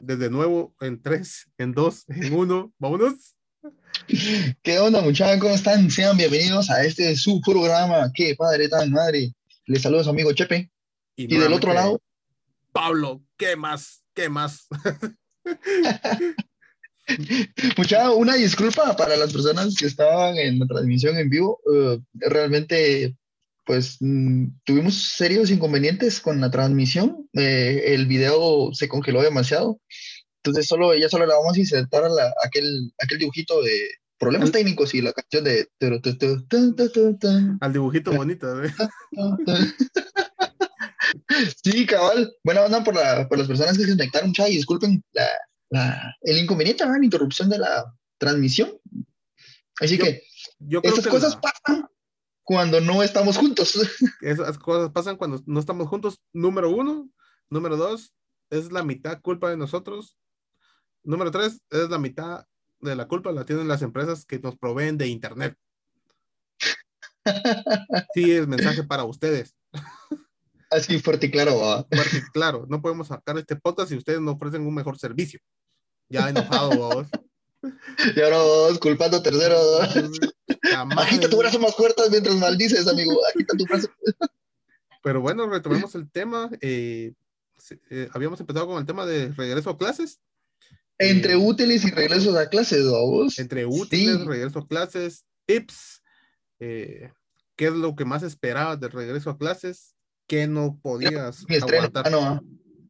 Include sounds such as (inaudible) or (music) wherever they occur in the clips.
desde nuevo en tres, en dos, en uno. Vámonos. ¿Qué onda, muchachos? ¿Cómo están? Sean bienvenidos a este su programa. Qué padre tan madre. Les saludo a su amigo Chepe. Y, del otro lado, Pablo. ¿Qué más? ¿Qué más? (laughs) Mucha, una disculpa para las personas que estaban en la transmisión en vivo. Uh, realmente, pues mm, tuvimos serios inconvenientes con la transmisión. Eh, el video se congeló demasiado. Entonces, solo, ya solo la vamos a insertar a aquel, aquel dibujito de problemas técnicos y la canción de. Al dibujito bonito, ¿eh? (laughs) Sí, cabal. Buena onda por, la, por las personas que se conectaron, chay. Disculpen la, el inconveniente, la interrupción de la transmisión. Así que esas cosas pasan cuando no estamos juntos. (laughs) Esas cosas pasan cuando no estamos juntos. Número uno. Número dos, es la mitad culpa de nosotros. Número tres, es la mitad de la culpa la tienen las empresas que nos proveen de internet. (laughs) Sí, es mensaje para ustedes. Así fuerte y claro. Fuerte y claro. No podemos sacar este podcast si ustedes no ofrecen un mejor servicio. Ya enojado, (laughs) vos. Y ahora vos culpando a terceros. Agita tu brazo más fuerte mientras maldices, amigo. Agita tu brazo. Pero bueno, retomemos el tema. Eh, eh, habíamos empezado con el tema de regreso a clases. Entre eh, útiles y regresos a clases, vos. Entre útiles, regreso a clases, tips. ¿Qué es lo que más esperabas del regreso a clases? ¿Qué no podías aguantar? Ah, no.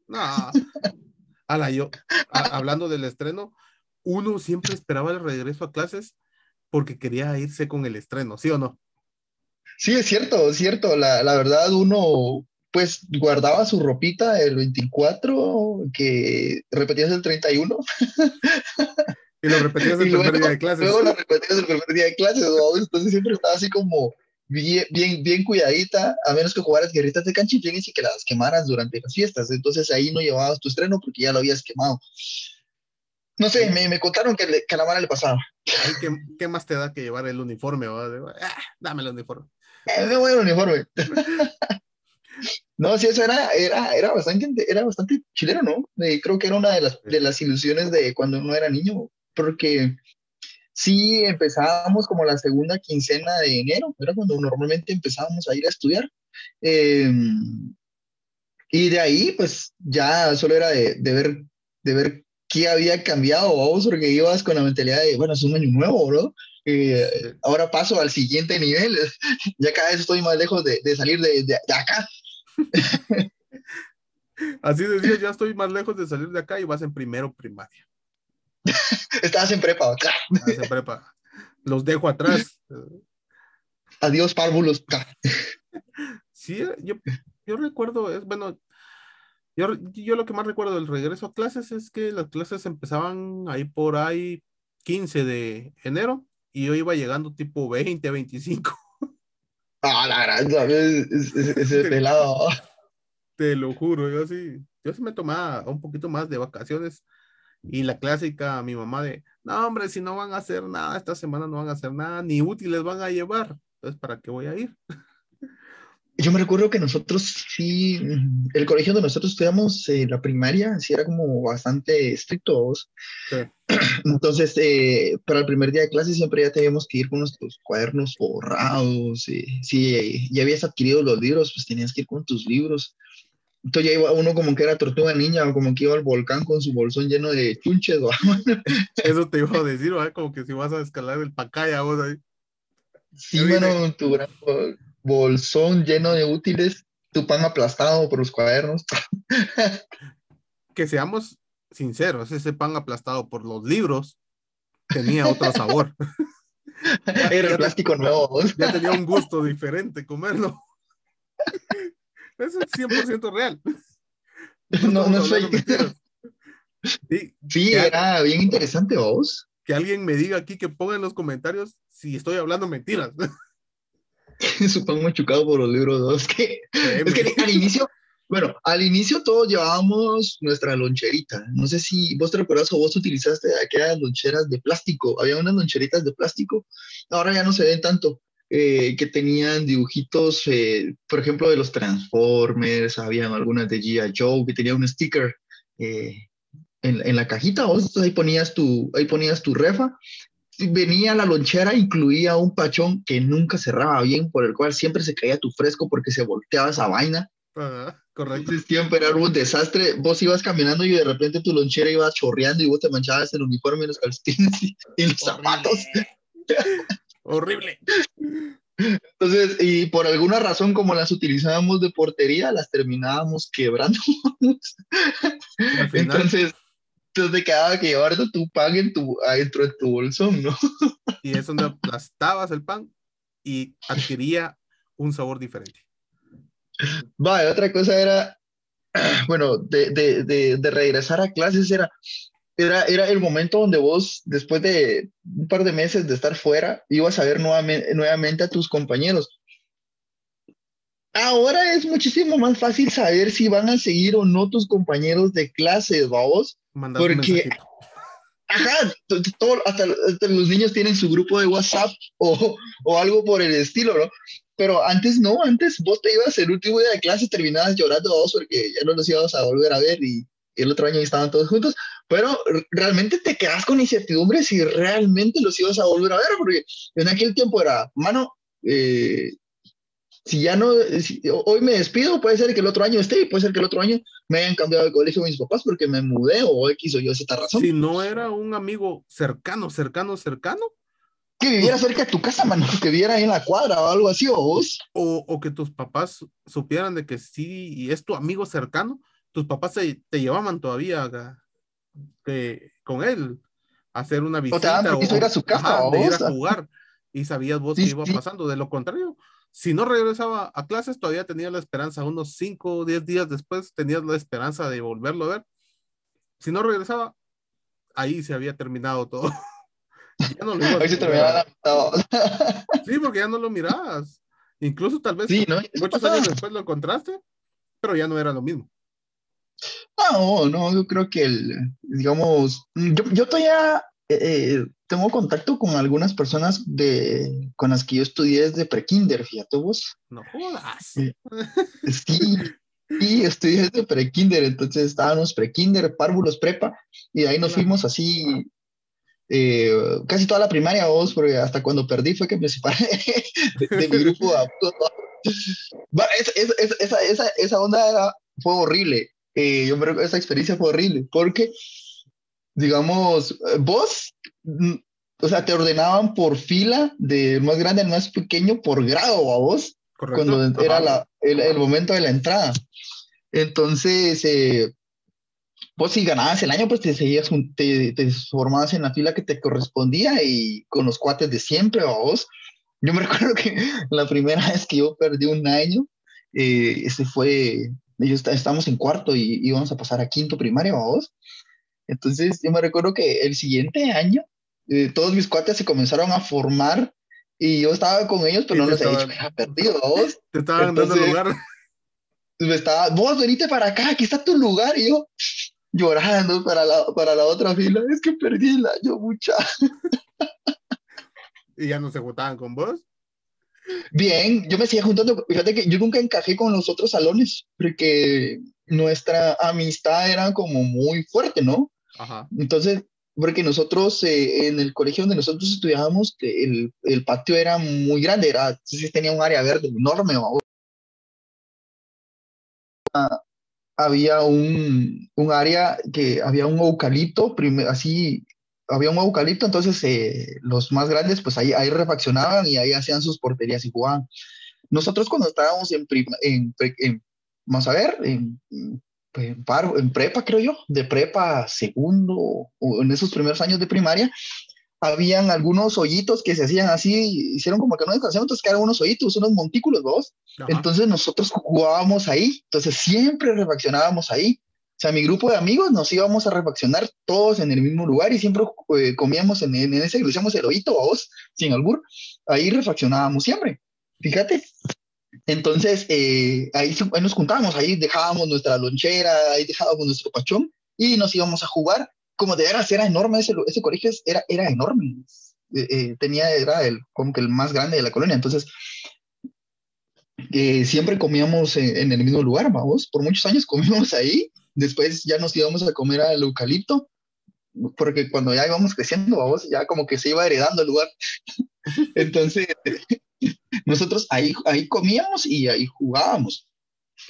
no. yo, hablando del estreno, uno siempre esperaba el regreso a clases porque quería irse con el estreno, ¿sí o no? Sí, es cierto, es cierto. La, la verdad, uno pues guardaba su ropita el 24, que repetías el 31. (laughs) Y lo repetías (laughs) el primer día de clases. Luego lo repetías el primer día de clases, ¿no? entonces siempre estaba así como bien, bien, bien cuidadita, a menos que jugaras guerritas de canchiflines y que las quemaras durante las fiestas. Entonces ahí no llevabas tu estreno porque ya lo habías quemado. No sé, me, me contaron que, le, que, a la mala le pasaba. ¿Qué, ¿Qué, más te da que llevar el uniforme? Ah, dame el uniforme. Eh, me voy el uniforme. (laughs) no, sí, eso era, era, era, bastante, era bastante chileno, ¿no? creo que era una de las, de las ilusiones de cuando uno era niño, porque sí empezábamos como la segunda quincena de enero, era cuando normalmente empezábamos a ir a estudiar. Em, y de ahí, pues ya solo era de, de, ver, de ver qué había cambiado, vos, porque ibas con la mentalidad de, bueno, es un año nuevo, ¿no? Eh, ahora paso al siguiente nivel, (laughs) ya cada vez estoy más lejos de, de salir de, de, acá. (laughs) Así decía, ya estoy más lejos de salir de acá y vas en primero primaria. (laughs) Estabas en prepa. Estabas en prepa. Los dejo atrás. Adiós, párvulos. sí, yo, yo recuerdo, es bueno, yo, yo, lo que más recuerdo del regreso a clases es que las clases empezaban ahí por ahí 15 de enero y yo iba llegando tipo 20, 25. Ah, la gran, ese (laughs) pelado. Te lo juro, yo sí, yo sí me tomaba un poquito más de vacaciones y la clásica, mi mamá de, no, hombre, si no van a hacer nada, esta semana no van a hacer nada, ni útiles van a llevar, entonces, ¿para qué voy a ir? Yo me recuerdo que nosotros sí, el colegio donde nosotros estudiamos, eh, la primaria, sí era como bastante estricto. (clears throat) Entonces, eh, para el primer día de clase siempre ya teníamos que ir con nuestros cuadernos borrados. Eh, si ya habías adquirido los libros, pues tenías que ir con tus libros. Entonces ya iba uno como que era tortuga niña o como que iba al volcán con su bolsón lleno de chunches. (laughs) Eso te iba a decir, como que si vas a escalar el pacaya vos ahí. Sí, bueno, tu gran bolsón lleno de útiles, tu pan aplastado por los cuadernos. (laughs) que seamos sinceros, ese pan aplastado por los libros tenía otro sabor. (laughs) Era el plástico nuevo. (laughs) Ya tenía un gusto diferente comerlo. Eso es 100% real. No, no, soy. Sí, era bien interesante, vos. Que alguien me diga aquí que ponga en los comentarios si estoy hablando mentiras. (laughs) Supongo machucado por los libros, ¿no? Es que, es que al inicio, bueno, al inicio todos llevábamos nuestra loncherita. No sé si vos te recuerdas o vos utilizaste aquellas loncheras de plástico. Había unas loncheritas de plástico. Ahora ya no se ven tanto. Eh, que tenían dibujitos, eh, por ejemplo, de los Transformers, habían algunas de G.I. Joe que tenía un sticker eh, en, en la cajita, vos ahí ponías tu, ahí ponías tu refa venía la lonchera, incluía un pachón que nunca cerraba bien, por el cual siempre se caía tu fresco porque se volteaba esa vaina. correcto. siempre era un desastre. Vos ibas caminando y de repente tu lonchera iba chorreando y vos te manchabas el uniforme y los calcetines y, los zapatos. Horrible. Entonces, y por alguna razón, como las utilizábamos de portería, las terminábamos quebrando. Entonces, entonces te quedaba que llevarte tu pan en tu, adentro de tu bolsón, ¿no? (laughs) Y es donde aplastabas el pan y adquiría un sabor diferente. Vale, otra cosa era, (clears throat) bueno, de, de, de, de, regresar a clases era, era, era el momento donde vos, después de un par de meses de estar fuera, ibas a ver nuevamente, nuevamente a tus compañeros. Ahora es muchísimo más fácil saber si van a seguir o no tus compañeros de clase, vos. Porque, ajá, todo, hasta, los niños tienen su grupo de WhatsApp o, o, algo por el estilo, ¿no? Pero antes no, antes vos te ibas el último día de clase, terminabas llorando vos porque ya no los íbamos a volver a ver y, el otro año estaban todos juntos, pero realmente te quedas con incertidumbre si realmente los ibas a volver a ver, porque en aquel tiempo era, mano, eh, si ya no, hoy me despido, puede ser que el otro año esté, y puede ser que el otro año me hayan cambiado de colegio mis papás porque me mudé o X o yo esta razón. Si no era un amigo cercano, cercano, cercano. Que viviera cerca de tu casa, mano, que viviera ahí en la cuadra o algo así, o vos. O, o que tus papás supieran de que sí, y es tu amigo cercano, tus papás te, te llevaban todavía que, con él a hacer una visita. O te ir a su casa, o ir a jugar, y sabías vos qué iba pasando. De lo contrario, si no regresaba a clases, todavía tenía la esperanza, unos 5 o 10 días después, tenías la esperanza de volverlo a ver. Si no regresaba, ahí se había terminado todo. (laughs) ya no lo ahí se terminaba todo. (laughs) sí, porque ya no lo mirabas. Incluso tal vez sí, ¿no? muchos años después lo encontraste, pero ya no era lo mismo. No, no, yo creo que el, digamos, yo, yo todavía eh, eh, tengo contacto con algunas personas de, con las que yo estudié desde prekinder, fíjate vos. No jodas. Eh, (laughs) sí, sí, estudié desde prekinder, entonces estábamos prekinder, párvulos, prepa, y de ahí nos fuimos así casi toda la primaria vos, porque hasta cuando perdí fue que me separé (laughs) de, mi grupo. esa, esa, esa, onda fue horrible. yo creo que esa experiencia fue horrible, porque digamos, vos, mm, o sea, te ordenaban por fila de más grande al más pequeño por grado a vos, cuando era la, el, momento de la entrada. Entonces, eh, vos si ganabas el año, pues te seguías, te, te, formabas en la fila que te correspondía y con los cuates de siempre a vos. Yo me (laughs) recuerdo que la primera vez que yo perdí un año, eh, ese fue, ellos estábamos en cuarto y íbamos a pasar a quinto primario a vos. Entonces, yo me recuerdo que el siguiente año, eh, todos mis cuates se comenzaron a formar y yo estaba con ellos, pero no les había dicho que perdido, vos. Te estaban dando lugar. Me estaba, vos venite para acá, aquí está tu lugar, y yo llorando para la, para la otra fila, es que perdí el año, mucha. (laughs) ¿Y ya no se juntaban con vos? Bien, yo me seguía juntando, fíjate que yo nunca encajé con los otros salones, porque nuestra amistad era como muy fuerte, ¿no? Entonces, porque nosotros eh, en el colegio donde nosotros estudiábamos, el, el, patio era muy grande, era, entonces tenía un área verde enorme. Había un, un, área que había un eucalipto, así, había un eucalipto, entonces eh, los más grandes pues ahí, ahí refaccionaban y ahí hacían sus porterías y jugaban. Nosotros cuando estábamos en, en, en vamos a ver, en, en, prepa, creo yo, de prepa segundo o en esos primeros años de primaria, habían algunos hoyitos que se hacían así, hicieron como que no descansaban, entonces quedaron unos hoyitos, unos montículos, dos. Entonces nosotros jugábamos ahí, entonces siempre refaccionábamos ahí. O sea, mi grupo de amigos nos íbamos a refaccionar todos en el mismo lugar y siempre eh, comíamos en, en, ese, lo decíamos el hoyito, vos, sin albur, ahí refaccionábamos siempre. Fíjate, entonces, eh, ahí, nos juntábamos, ahí dejábamos nuestra lonchera, ahí dejábamos nuestro pachón y nos íbamos a jugar. Como de veras, era enorme ese, ese colegio, era, era enorme. Eh, eh, tenía, era el, como que el más grande de la colonia. Entonces, siempre comíamos en, el mismo lugar, vamos. Por muchos años comíamos ahí después ya nos íbamos a comer al eucalipto, porque cuando ya íbamos creciendo, vamos, ya como que se iba heredando el lugar. (laughs) Entonces, (laughs) nosotros ahí, ahí comíamos y ahí jugábamos.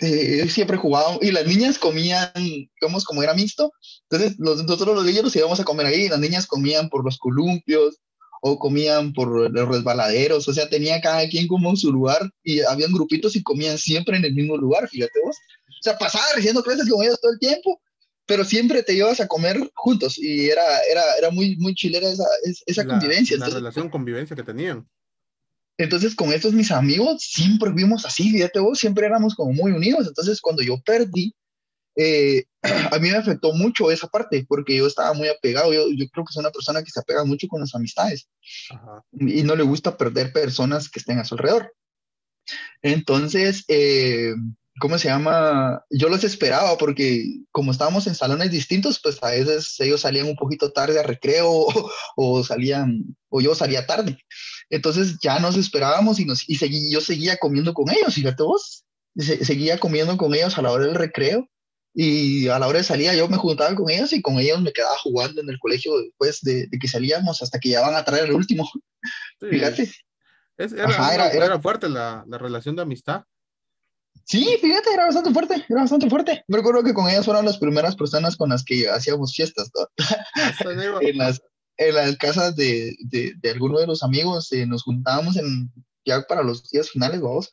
Eh, siempre jugábamos y las niñas comían, digamos, como era mixto. Entonces, nosotros los niños nos íbamos a comer ahí y las niñas comían por los columpios o comían por los resbaladeros. O sea, tenía cada quien como su lugar y habían grupitos y comían siempre en el mismo lugar, fíjate vos. O sea, pasaba recibiendo clases con ellos todo el tiempo, pero siempre te ibas a comer juntos y era, era, era muy, muy chilera esa, esa convivencia. La relación, convivencia que tenían. Entonces, con estos mis amigos, siempre vimos así, fíjate vos, siempre éramos como muy unidos. Entonces, cuando yo perdí, eh, (clears throat) a mí me afectó mucho esa parte, porque yo estaba muy apegado. Yo, yo creo que soy una persona que se apega mucho con las amistades y no le gusta perder personas que estén a su alrededor. Entonces, eh, ¿cómo se llama? Yo los esperaba porque como estábamos en salones distintos, pues a veces ellos salían un poquito tarde a recreo (laughs) o, salían, o yo salía tarde. Entonces ya nos esperábamos y, nos, y seguí, yo seguía comiendo con ellos, fíjate vos, seguía comiendo con ellos a la hora del recreo y a la hora de salida yo me juntaba con ellos y con ellos me quedaba jugando en el colegio después de, que salíamos hasta que ya van a traer el último. (laughs) Fíjate. era, era, fuerte la, la, relación de amistad. Sí, fíjate, era bastante fuerte, era bastante fuerte. Me recuerdo que con ellas fueron las primeras personas con las que hacíamos fiestas. en, las, en las casas de, de, de algunos de los amigos eh, nos juntábamos en, ya para los días finales, vamos,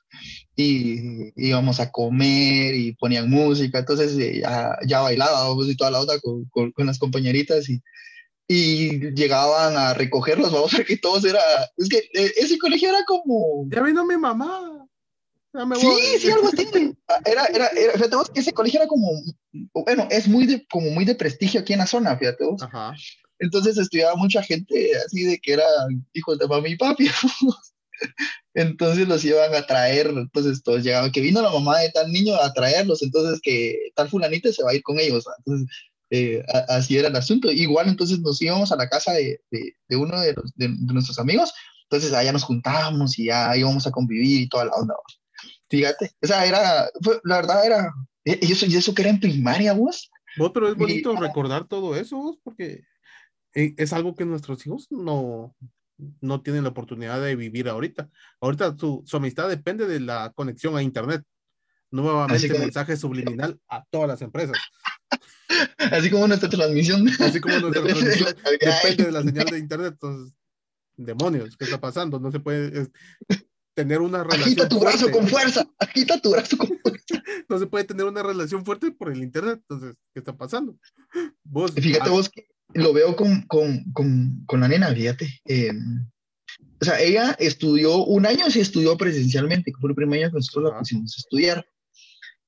y íbamos a comer y ponían música, entonces eh, ya, ya bailábamos y toda la otra con, con, las compañeritas y, y llegaban a recogerlos, vamos, (laughs) porque todos era, es que eh, ese colegio era como... Ya vino mi mamá sí, sí, algo así. Ah, era, era, era, fíjate vos que ese colegio era como, bueno, es muy de, como muy de prestigio aquí en la zona, fíjate vos. Ajá. Entonces estudiaba mucha gente así de que era hijos de mami y papi. (laughs) entonces los iban a traer, entonces todos llegaban, que vino la mamá de tal niño a traerlos, entonces que tal fulanita se va a ir con ellos. Entonces, eh, así era el asunto. Igual entonces nos íbamos a la casa de, de, de uno de, de, nuestros amigos, entonces allá nos juntábamos y ya íbamos a convivir y toda la onda. Fíjate, o sea, era, la verdad era, y eso, y eso que era en primaria, vos. Vos, pero es bonito recordar todo eso, vos, porque eh, es algo que nuestros hijos no, no tienen la oportunidad de vivir ahorita. Ahorita su, su amistad depende de la conexión a Internet. Nuevamente, como... mensaje subliminal a todas las empresas. (laughs) Así como nuestra transmisión. Así como nuestra (laughs) transmisión depende de la señal de Internet. Entonces, demonios, ¿qué está pasando? No se puede tener una relación. Agita tu brazo con fuerza, agita tu brazo con fuerza. (laughs) no se puede tener una relación fuerte por el internet. Entonces, ¿qué está pasando? Vos, fíjate vos que lo veo con, con, con, con la nena, fíjate. Em, o sea, ella estudió un año, sí estudió presencialmente, que fue el primer año que nosotros la pusimos a estudiar.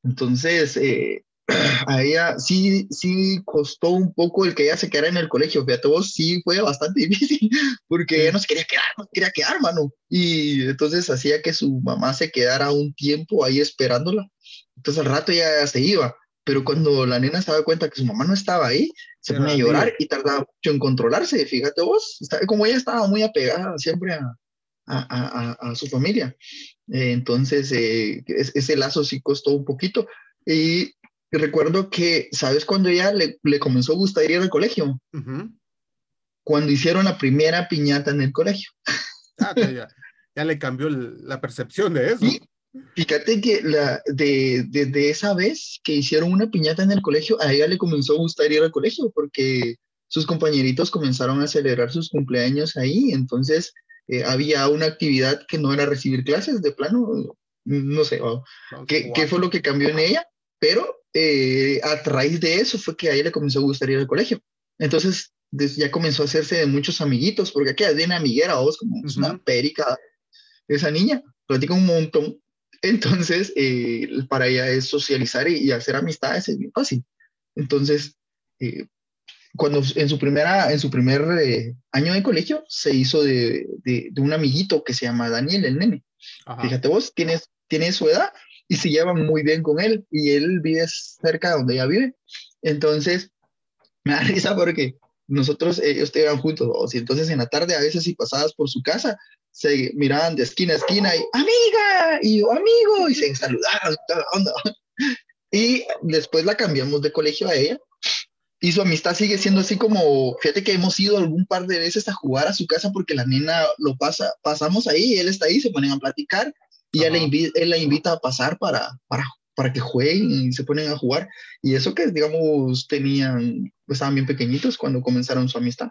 Entonces, eh, a ella sí, sí costó un poco el que ella se quedara en el colegio, fíjate vos, sí fue bastante (laughs) difícil, porque ella no se quería quedar, no quería quedar, mano. Y entonces hacía que su mamá se quedara un tiempo ahí esperándola. Entonces al rato ya se iba, pero cuando la nena se daba cuenta que su mamá no estaba ahí, se ponía a llorar y tardaba mucho en controlarse, fíjate vos, como ella estaba muy apegada siempre a, a, a, a su familia. Eh, entonces, eh, ese lazo sí costó un poquito. Y recuerdo que, ¿sabes cuando ella le, le, comenzó a gustar ir al colegio? Cuando hicieron la primera piñata en el colegio. Ah, ya, ya, le cambió la percepción de eso. fíjate que la, de, de, de, esa vez que hicieron una piñata en el colegio, a ella le comenzó a gustar ir al colegio porque sus compañeritos comenzaron a celebrar sus cumpleaños ahí, entonces eh, había una actividad que no era recibir clases de plano, no sé, ¿qué, ¿qué, fue lo que cambió en ella, pero eh, a raíz de eso fue que a ella le comenzó a gustar ir al colegio. Entonces ya comenzó a hacerse de muchos amiguitos, porque aquí es bien amiguera, vos, como una perica, esa niña, platica un montón. Entonces, eh, para ella es socializar y, hacer amistades es bien fácil. Entonces, eh, cuando en su, primera, en su primer año de colegio, se hizo de, de, un amiguito que se llama Daniel, el nene. Fíjate vos, tienes, tiene su edad y se llevan muy bien con él y él vive cerca de donde ella vive. Entonces, me da (laughs) risa porque nosotros, ellos te iban juntos, y entonces en la tarde a veces si pasabas por su casa, se miraban de esquina a esquina y amiga, y yo amigo, y se saludaban. Y después la cambiamos de colegio a ella. Y su amistad sigue siendo así como, fíjate que hemos ido algún par de veces a jugar a su casa porque la nena lo pasa, pasamos ahí, él está ahí, se ponen a platicar y él, él la invita a pasar para, para, para que jueguen y se ponen a jugar. Y eso que, digamos, tenían, estaban bien pequeñitos cuando comenzaron su amistad.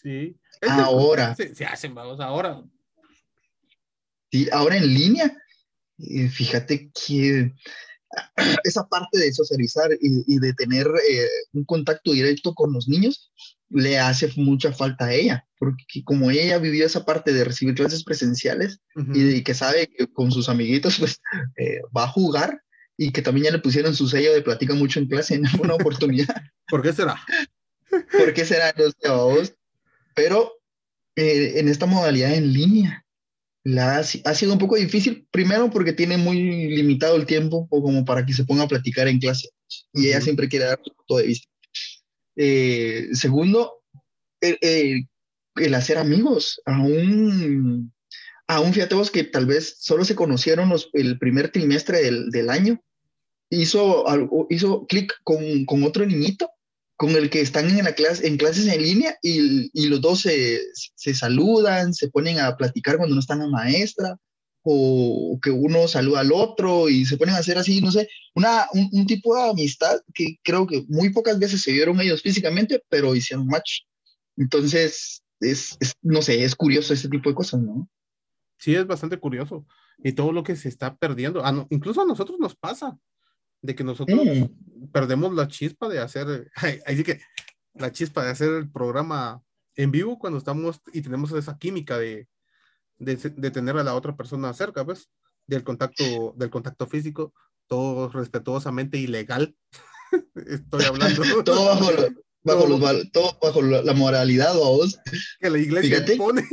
Sí. Ahora. Se, hacen, vamos, ahora. Sí, ahora en línea. Fíjate que esa parte de socializar y, de tener eh, un contacto directo con los niños le hace mucha falta a ella, porque como ella vivió esa parte de recibir clases presenciales y, que sabe que con sus amiguitos pues eh, va a jugar y que también ya le pusieron su sello de platica mucho en clase en alguna (laughs) oportunidad. ¿Por qué será? ¿Por qué será? No Pero eh, en esta modalidad en línea, la, ha sido un poco difícil, primero porque tiene muy limitado el tiempo o como para que se ponga a platicar en clase y ella siempre quiere dar su punto de vista. Eh, segundo, el, hacer amigos, aún, aún fíjate vos que tal vez solo se conocieron los, el primer trimestre del, del año, hizo, algo, hizo clic con, con otro niñito con el que están en, la clase, en clases en línea y, y los dos se, se, saludan, se ponen a platicar cuando no están la maestra, o que uno saluda al otro y se ponen a hacer así, no sé, una, un, tipo de amistad que creo que muy pocas veces se vieron ellos físicamente, pero hicieron match. Entonces, es, es, no sé, es curioso ese tipo de cosas, ¿no? Sí, es bastante curioso. Y todo lo que se está perdiendo, ah, incluso a nosotros nos pasa de que nosotros perdemos la chispa de hacer, (laughs) así que la chispa de hacer el programa en vivo cuando estamos y tenemos esa química de, de, tener a la otra persona cerca, ¿ves? Del contacto, del contacto físico, todo respetuosamente ilegal. (laughs) Estoy hablando. (laughs) todo bajo, bajo, bajo la moralidad, ¿o vos? Que la iglesia pone.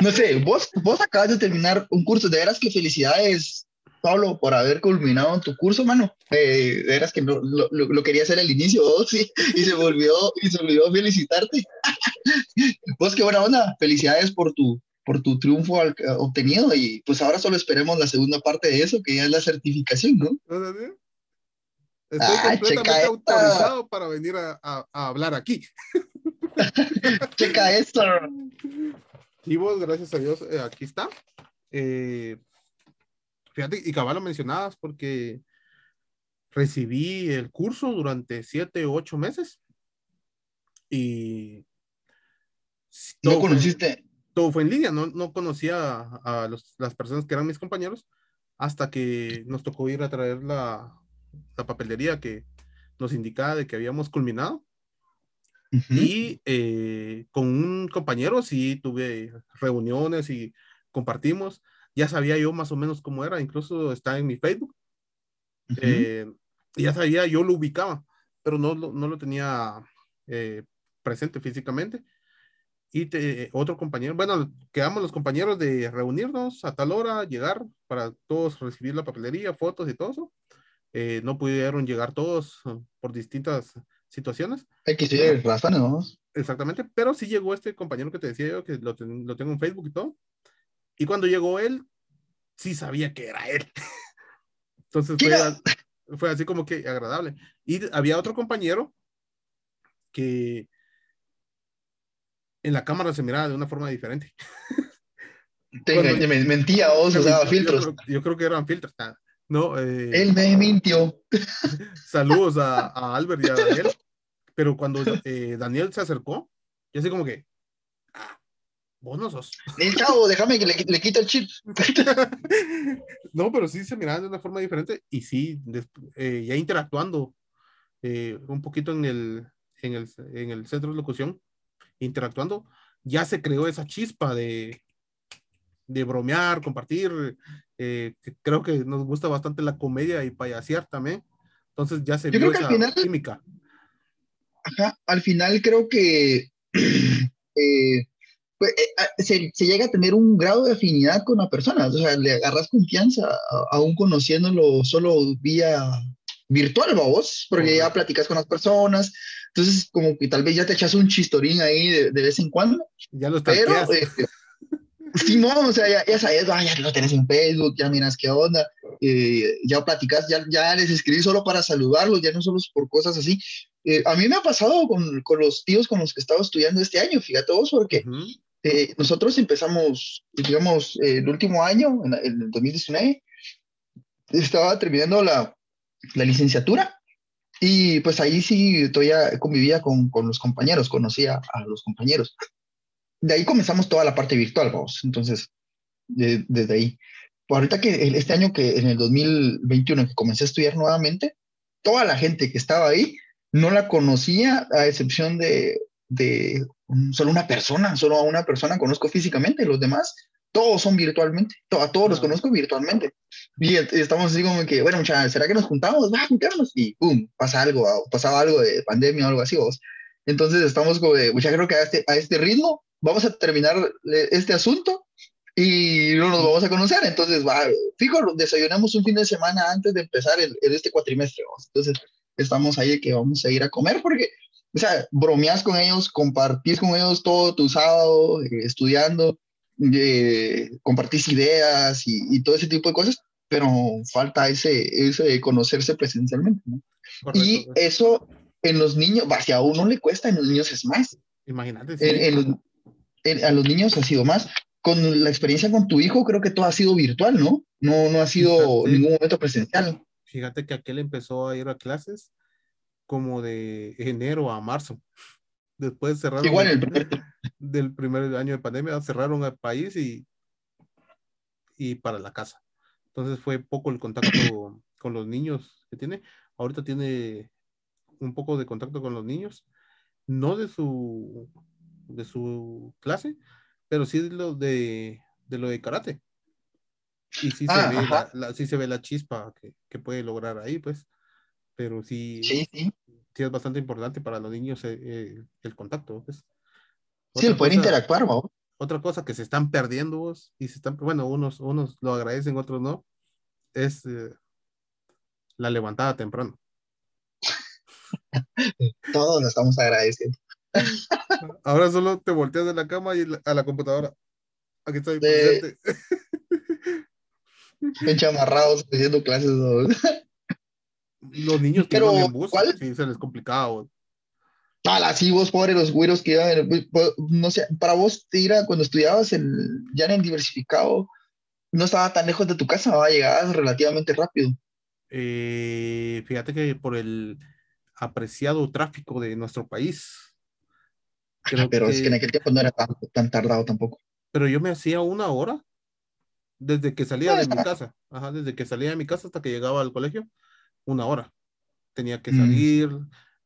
no sé, vos, vos acabas de terminar un curso, de veras que felicidades Pablo, por haber culminado tu curso, mano. Eh, eras que no, lo, lo, quería hacer al inicio, (laughs) sí, y se volvió, y se olvidó felicitarte. (laughs) pues qué buena onda, felicidades por tu, por tu triunfo obtenido y pues ahora solo esperemos la segunda parte de eso, que ya es la certificación, ¿no? Estoy ah, completamente autorizado para venir a, a, hablar aquí. (laughs) checa esto. Y vos, gracias a Dios, eh, aquí está. Eh, Fíjate, y cabal lo mencionabas porque recibí el curso durante siete u ocho meses. Y. ¿No conociste? todo fue en línea, no, no conocía a, las personas que eran mis compañeros hasta que nos tocó ir a traer la, la papelería que nos indicaba de que habíamos culminado. Y eh, con un compañero sí tuve reuniones y compartimos ya sabía yo más o menos cómo era, incluso está en mi Facebook. Eh, ya sabía, yo lo ubicaba, pero no, no lo tenía eh, presente físicamente. Y otro compañero, bueno, quedamos los compañeros de reunirnos a tal hora, llegar para todos recibir la papelería, fotos y todo eso. Eh, no pudieron llegar todos por distintas situaciones. Hay que ser razones, Exactamente, pero sí llegó este compañero que te decía yo, que lo, lo tengo en Facebook y todo. Y cuando llegó él, sí sabía que era él. (laughs) Entonces fue, fue, así como que agradable. Y había otro compañero que en la cámara se miraba de una forma diferente. Te mentía o usaba filtros. Yo creo, que eran filtros. Ah, no, eh, Él me mintió. (laughs) Saludos a, a, Albert y a Daniel. Pero cuando eh, Daniel se acercó, yo así como que, Vos no sos. El chavo, déjame que le, le quito el chip. (laughs) no, pero sí se miraban de una forma diferente y sí, eh, ya interactuando eh, un poquito en el, en, el, en el centro de locución, interactuando, ya se creó esa chispa de, de bromear, compartir. Eh, creo que nos gusta bastante la comedia y payasear también. Entonces ya se vio esa química. Ajá, al final creo que (clears throat) eh, pues, eh, ah, se, se, llega a tener un grado de afinidad con la persona, o sea, le agarras confianza, aún conociéndolo solo vía virtual, vos, porque ya platicas con las personas, entonces como que tal vez ya te echas un chistorín ahí de, de vez en cuando. Ya lo pero, eh, (laughs) Sí, no, o sea, ya, sabes, ah, ya lo tenés en Facebook, ya miras qué onda, eh, ya platicas, ya, ya les escribí solo para saludarlos, ya no solo por cosas así. Eh, a mí me ha pasado con, con, los tíos con los que he estado estudiando este año, fíjate vos, porque eh, nosotros empezamos, digamos, el último año, en, el 2019, estaba terminando la, la licenciatura y pues ahí sí todavía convivía con, con los compañeros, conocía a los compañeros de ahí comenzamos toda la parte virtual, vamos. Entonces, desde ahí. Por ahorita que este año que en el 2021 que comencé a estudiar nuevamente, toda la gente que estaba ahí no la conocía a excepción de, de solo una persona, solo a una persona conozco físicamente, los demás todos son virtualmente, a todos los conozco virtualmente. Y estamos así como que, bueno, muchachos, ¿será que nos juntamos? Va a juntarnos. Y pum, pasa algo, pasaba algo de pandemia o algo así, vos. Entonces estamos como de, mucha creo que a este, a este ritmo vamos a terminar este asunto y no nos vamos a conocer. Entonces, va, fijo, desayunamos un fin de semana antes de empezar el, este cuatrimestre. Entonces, estamos ahí que vamos a ir a comer porque, o sea, bromeas con ellos, compartís con ellos todo tu sábado, eh, estudiando, eh, compartís ideas y, todo ese tipo de cosas, pero falta ese, ese conocerse presencialmente. y eso en los niños, si a uno le cuesta, en los niños es más. Imagínate. en, a los niños ha sido más. Con la experiencia con tu hijo, creo que todo ha sido virtual, ¿no? No, no ha sido ningún momento presencial. Fíjate que aquel empezó a ir a clases como de enero a marzo. Después cerraron. Igual el primer... (laughs) Del primer año de pandemia, cerraron el país y, y para la casa. Entonces fue poco el contacto (clears throat) con los niños que tiene. Ahorita tiene un poco de contacto con los niños, no de su de su clase, pero sí de lo de, de lo de karate. Y sí, se ah, ve la, sí se ve la chispa que, que, puede lograr ahí, pues. Pero sí, sí, sí. es bastante importante para los niños eh, eh, el contacto, pues. sí, el poder interactuar, ¿no? Otra cosa que se están perdiendo vos, y se están, bueno, unos, unos lo agradecen, otros no, es eh, la levantada temprano. (laughs) Todos lo estamos agradeciendo. Ahora solo te volteas de la cama y a la computadora. Aquí estoy presente. (laughs) Enchamarrados haciendo clases. Los niños que iban en bus, ¿cuál? sí, se les complicaba. Sí, vos, pobre, los güeros que iban, no sé, para vos, Tira, cuando estudiabas en, ya en el diversificado, no estaba tan lejos de tu casa, va, llegabas relativamente rápido. Eh, fíjate que por el apreciado tráfico de nuestro país, pero es que en aquel tiempo no era tan, tardado tampoco. Pero yo me hacía una hora desde que salía de mi casa. Ajá, desde que salía de mi casa hasta que llegaba al colegio, una hora. Tenía que mm. salir,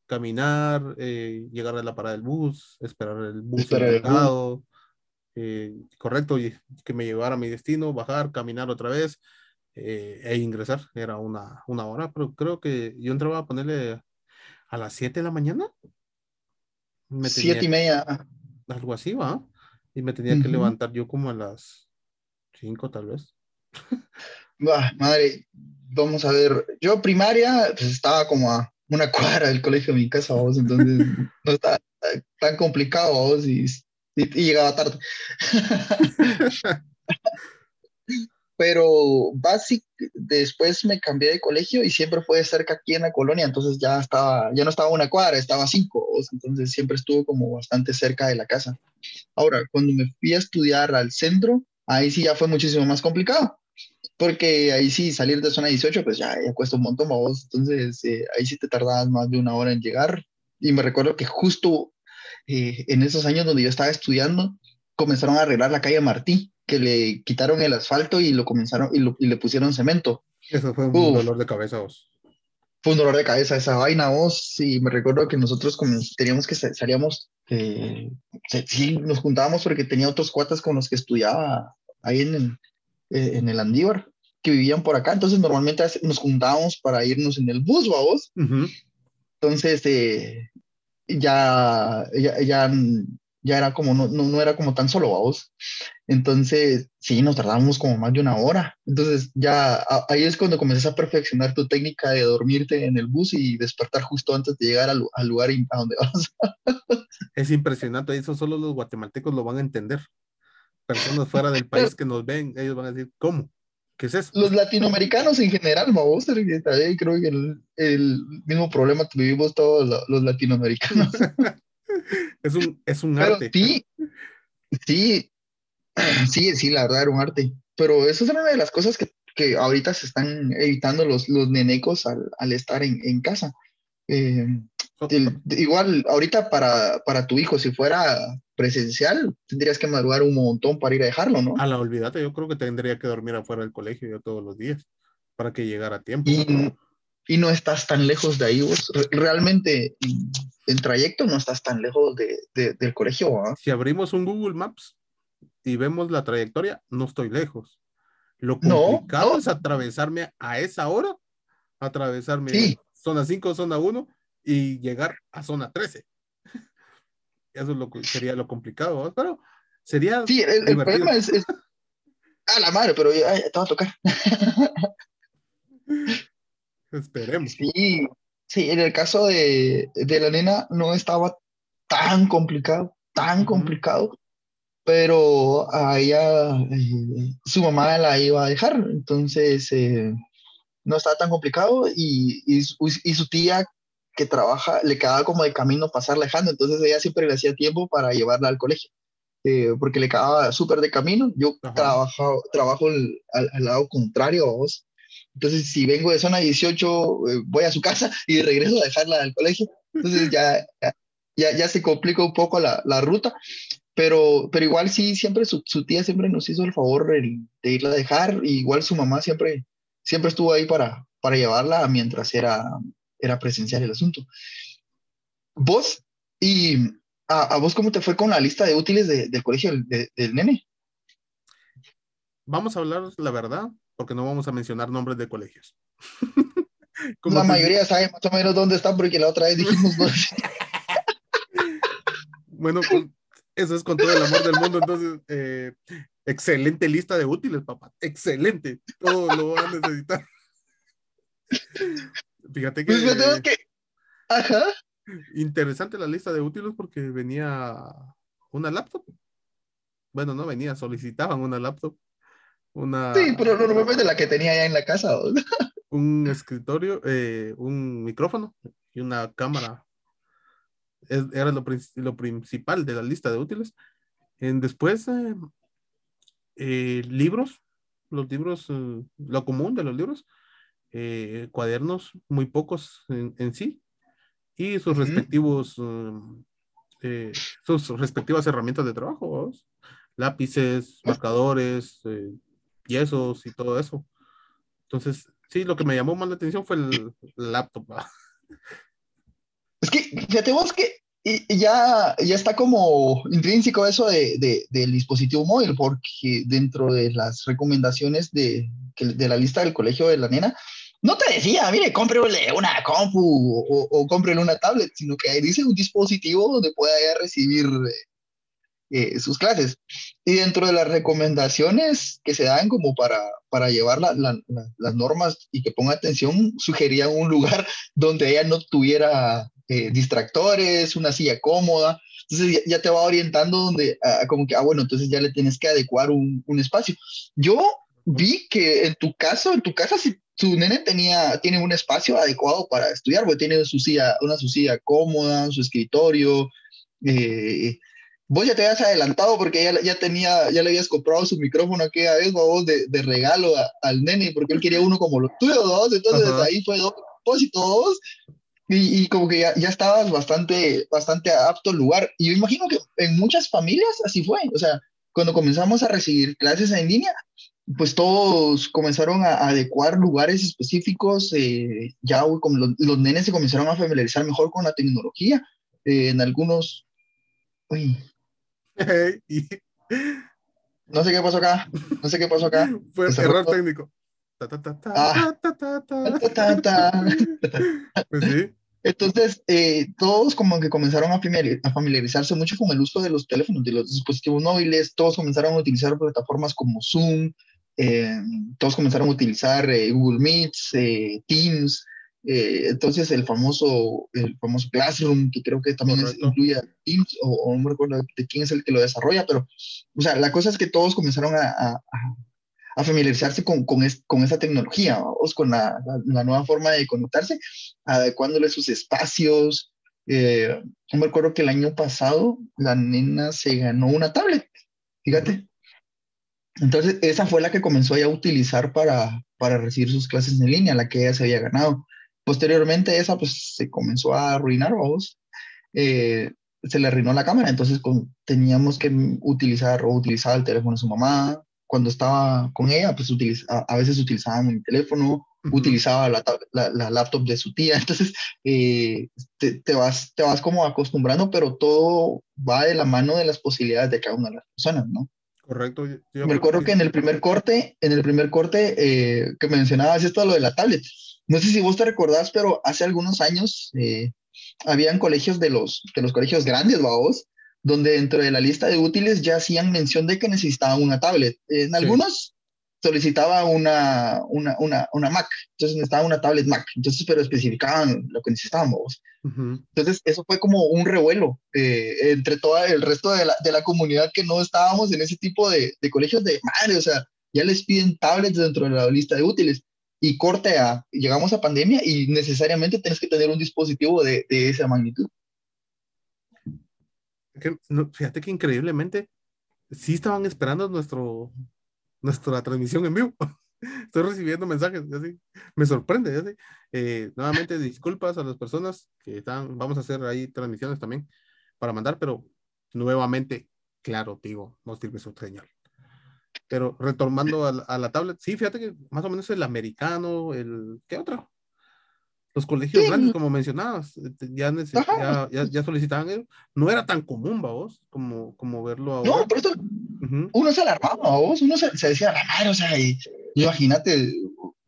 caminar, eh, llegar a la parada del bus, esperar el bus esperar el bus. Eh, correcto, y que me llevara a mi destino, bajar, caminar otra vez eh, e ingresar. Era una, una hora, pero creo que yo entraba a ponerle a las 7 de la mañana Siete y media. Algo así, ¿va? Y me tenía que levantar yo como a las cinco, tal vez. madre, vamos a ver. Yo primaria, pues estaba como a una (laughs) cuadra del colegio de mi casa, vos, entonces no estaba tan complicado, vos, y, y llegaba tarde. (laughs) pero básico, después me cambié de colegio y siempre fue cerca aquí en la colonia, entonces ya estaba, ya no estaba una cuadra, estaba cinco, entonces siempre estuvo como bastante cerca de la casa. Ahora, cuando me fui a estudiar al centro, ahí sí ya fue muchísimo más complicado, porque ahí sí salir de zona 18, pues ya, ya cuesta un montón, vos, entonces eh, ahí sí te tardabas más de una hora en llegar. Y me recuerdo que justo eh, en esos años donde yo estaba estudiando, comenzaron a arreglar la calle Martí que le quitaron el asfalto y lo comenzaron y, le pusieron cemento. Eso fue un dolor de cabeza, vos. Fue un dolor de cabeza esa vaina, vos. Sí, me recuerdo que nosotros teníamos que salíamos, eh, sí, nos juntábamos porque tenía otros cuatas con los que estudiaba ahí en el, eh, en el Andívar, que vivían por acá. Entonces normalmente nos juntábamos para irnos en el bus, vos. Entonces, eh, ya, ya, ya ya era como, no, no, era como tan solo vos. Entonces, sí, nos tardábamos como más de una hora. Entonces, ya ahí es cuando comienzas a perfeccionar tu técnica de dormirte en el bus y despertar justo antes de llegar al, al lugar a donde vas. (laughs) es impresionante, eso solo los guatemaltecos lo van a entender. Personas (laughs) fuera del país que nos ven, ellos van a decir, ¿cómo? ¿Qué es eso? Los latinoamericanos en general, vamos, creo que el, el, mismo problema que vivimos todos los latinoamericanos. (laughs) es un, es un arte. Sí, sí, (clears throat) sí, sí, la verdad era un arte. Pero eso es una de las cosas que, que ahorita se están evitando los, los nenecos al, al estar en, en casa. Eh, igual, ahorita para, para tu hijo, si fuera presencial, tendrías que madrugar un montón para ir a dejarlo, ¿no? A la olvídate, yo creo que tendría que dormir afuera del colegio yo todos los días para que llegara a tiempo. Y, y no estás tan lejos de ahí vos. Realmente, en trayecto no estás tan lejos de, del colegio. Si abrimos un Google Maps y vemos la trayectoria, no estoy lejos. Lo complicado es atravesarme a esa hora, atravesarme zona 5, zona 1 y llegar a zona 13. Eso es lo sería lo complicado, pero sería. Sí, el, problema es, A (laughs) la madre, pero ya, te va a tocar. Esperemos. Sí, sí, en el caso de, de la nena no estaba tan complicado, tan complicado, pero a ella, eh, su mamá la iba a dejar, entonces eh, no estaba tan complicado y, y, y, su tía que trabaja, le quedaba como de camino pasar lejano, entonces ella siempre le hacía tiempo para llevarla al colegio, eh, porque le quedaba súper de camino. Yo trabajo, trabajo al, lado contrario a vos. Entonces, si vengo de zona 18, eh, voy a su casa y regreso a dejarla al colegio. Entonces, ya, ya, ya se complica un poco la, la ruta, pero, pero igual sí, siempre su, su, tía siempre nos hizo el favor de, de irla a dejar, igual su mamá siempre, siempre estuvo ahí para, para llevarla mientras era, era presencial el asunto. Vos, y a, vos cómo te fue con la lista de útiles del colegio del nene? Vamos a hablar la verdad, porque no vamos a mencionar nombres de colegios. (laughs) la mayoría sabe más o menos dónde están, porque la otra vez dijimos... (laughs) bueno, eso es con todo el amor del mundo, entonces, eh, excelente lista de útiles, papá, excelente, todo lo van a necesitar. (laughs) Fíjate que, pues que... Ajá. Interesante la lista de útiles porque venía una laptop. Bueno, no venía, solicitaban una laptop. Una, sí, pero normalmente la que tenía ya en la casa. (laughs) un escritorio, eh, un micrófono y una cámara. era lo, lo, principal de la lista de útiles. En, después, eh, eh, libros, los libros, lo común de los libros, eh, cuadernos, muy pocos en, sí, y sus respectivos, um, eh, sus respectivas herramientas de trabajo, lápices, marcadores, eh, yesos y todo eso. Entonces, sí, lo que me llamó más la atención fue el, laptop. Es que, fíjate vos que ya, ya está como intrínseco eso de, del dispositivo móvil, porque dentro de las recomendaciones de, de la lista del colegio de la nena, no te decía, mire, cómprele una compu o, o cómprele una tablet, sino que dice un dispositivo donde pueda recibir eh, sus clases. Y dentro de las recomendaciones que se dan como para, para llevar las normas y que ponga atención, sugerían un lugar (laughs) donde ella no tuviera eh, distractores, una silla cómoda. Entonces ya, te va orientando donde, como que, ah, bueno, entonces ya le tienes que adecuar un, un espacio. Yo vi que en tu caso, en tu casa sí su nene tenía, tiene un espacio adecuado para estudiar, porque tiene su silla, una su silla cómoda, su escritorio. Eh, vos ya te habías adelantado porque ya, ya, tenía, ya le habías comprado su micrófono aquella vez, vos, de, de regalo al nene, porque él quería uno como los tuyos, dos. Entonces ahí fue dos propósitos. Y, y como que ya, ya estabas bastante, bastante apto al lugar. Y yo imagino que en muchas familias así fue. O sea, cuando comenzamos a recibir clases en línea, pues todos comenzaron a, adecuar lugares específicos, eh, ya como los, nenes se comenzaron a familiarizar mejor con la tecnología. Eh, en algunos... Uy. (laughs) no sé qué pasó acá, no sé qué pasó acá. Fue error técnico. pues. Entonces, eh, todos como que comenzaron a familiarizarse mucho con el uso de los teléfonos, de los dispositivos móviles, todos comenzaron a utilizar plataformas como Zoom, eh, todos comenzaron a utilizar eh, Google Meets, eh, Teams, entonces el famoso, el famoso Classroom, que creo que también incluye Teams, o, no me recuerdo de quién es el que lo desarrolla, pero, o sea, la cosa es que todos comenzaron a, a, familiarizarse con, con, con, esa tecnología, o con la, la, nueva forma de conectarse, adecuándole sus espacios. Eh, me acuerdo que el año pasado la nena se ganó una tablet, fíjate. Entonces, esa fue la que comenzó a utilizar para, para recibir sus clases en línea, la que ella se había ganado. Posteriormente esa pues se comenzó a arruinar, vamos. Eh, se le arruinó la cámara, entonces teníamos que utilizar o utilizar el teléfono de su mamá. Cuando estaba con ella, pues a, veces utilizaba mi teléfono, utilizaba la, la, laptop de su tía, (laughs) entonces eh, te, te, vas, te vas como acostumbrando, pero todo va de la mano de las posibilidades de cada una de las personas, ¿no? Correcto. Me acuerdo que en el primer corte, en el primer corte eh, que mencionabas esto lo de la tablet, no sé si vos te recordás, pero hace algunos años eh, habían colegios de los, de los colegios grandes, vos, donde dentro de la lista de útiles ya hacían mención de que necesitaban una tablet. En algunos solicitaba una, una, una, una, Mac, entonces necesitaban una tablet Mac, entonces, pero especificaban lo que necesitábamos. Entonces, eso fue como un revuelo eh, entre todo el resto de la, de la, comunidad que no estábamos en ese tipo de, de colegios de madre, o sea, ya les piden tablets dentro de la lista de útiles y corte a, llegamos a pandemia y necesariamente tienes que tener un dispositivo de, de esa magnitud. fíjate que increíblemente sí estaban esperando nuestro, nuestra transmisión en vivo. (laughs) Estoy recibiendo mensajes, así. me sorprende. Así. Eh, nuevamente, disculpas a las personas que están, vamos a hacer ahí transmisiones también para mandar, pero nuevamente, claro, digo, no sirve su señal. Pero retomando a, la tablet, sí, fíjate que más o menos el americano, el, ¿qué otro? Los colegios grandes, como mencionabas, este, ya, ya, ya, solicitaban eso. No era tan común, vos, como, como verlo ahora. No, pero esto, uno se alarmaba, vos, uno se, se decía, o sea, y, imagínate,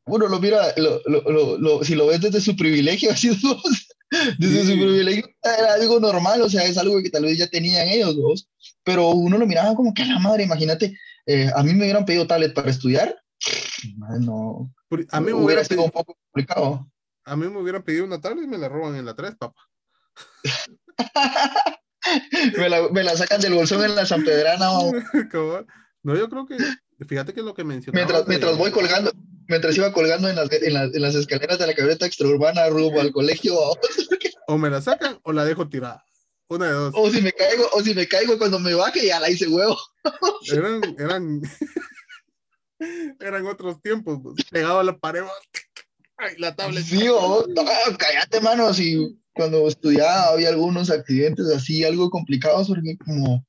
uno lo mira, lo, lo, lo, si lo ves desde su privilegio, (laughs) así desde su privilegio era algo normal, o sea, es algo que tal vez ya tenían ellos dos, pero uno lo miraba como que a la madre, imagínate, eh, a mí me hubieran pedido tablet para estudiar, no. A mí me hubiera sido un poco complicado. A mí me hubieran pedido una tablet y me la roban en la 3, papá. (laughs) me, la, me, la, sacan del bolsón en la San Pedrana. (laughs) no, yo creo que, fíjate que lo que mencioné. Mientras, mientras voy colgando, mientras iba colgando en las, en, las, en las escaleras de la camioneta extraurbana rumbo al colegio. o me la sacan o la dejo tirada. Una de dos. O si me caigo, o si me caigo cuando me baje, ya la hice huevo. eran, eran, eran otros tiempos, pues, pegado a la pared, (laughs) ay, la tablet. Sí, oh, cállate, mano, si cuando estudiaba había algunos accidentes así, algo complicados, porque como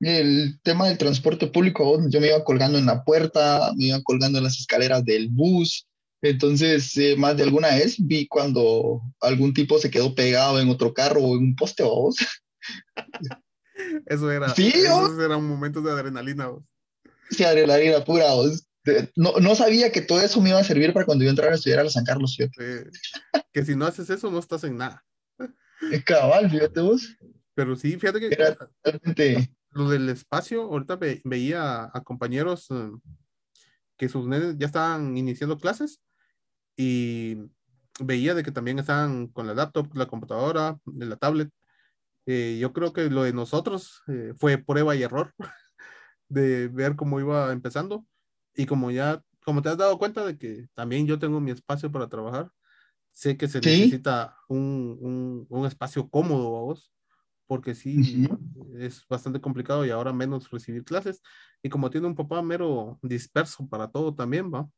el tema del transporte público, yo me iba colgando en la puerta, me iba colgando en las escaleras del bus, entonces, eh, más de alguna vez vi cuando algún tipo se quedó pegado en otro carro o en un poste, vos. Eso era, ¿Sí, esos eran momentos de adrenalina, vos. Sí, adrenalina pura, vos. No, no, sabía que todo eso me iba a servir para cuando yo entrara a estudiar a la San Carlos, que si no haces eso, no estás en nada. Cabal, fíjate vos. Pero sí, fíjate que era lo del espacio, ahorita veía a compañeros eh, que sus nenes ya estaban iniciando clases y veía de que también estaban con la laptop, la computadora, la tablet. Eh, yo creo que lo de nosotros eh, fue prueba y error (laughs) de ver cómo iba empezando y como ya, como te has dado cuenta de que también yo tengo mi espacio para trabajar, sé que se necesita un, un, un, espacio cómodo a vos, porque sí, es bastante complicado y ahora menos recibir clases. Y como tiene un papá mero disperso para todo también, va.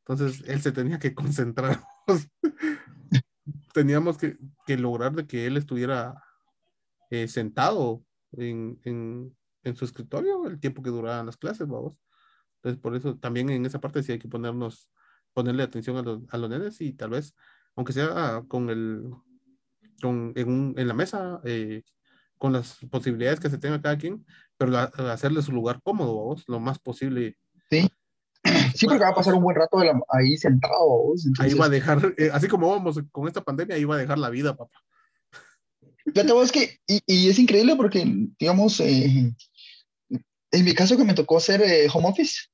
Entonces él se tenía que (laughs) concentrar. (laughs) Teníamos que, que, lograr de que él estuviera eh, sentado en, en, en, su escritorio el tiempo que duraban las clases, vamos. Entonces por eso también en esa parte sí hay que ponernos, ponerle atención a los, a los nenes y tal vez, aunque sea con el, con, en, un, en la mesa, eh, con las posibilidades que se tenga cada quien, pero hacerle su lugar cómodo, vos, lo más posible. Sí, (clears throat) Sí, porque va a pasar un buen rato ahí sentado. Ahí va a dejar, eh, así como vamos con esta pandemia, ahí va a dejar la vida, papá. Fíjate es que, y, es increíble porque, digamos, eh, en mi caso que me tocó hacer eh, home office,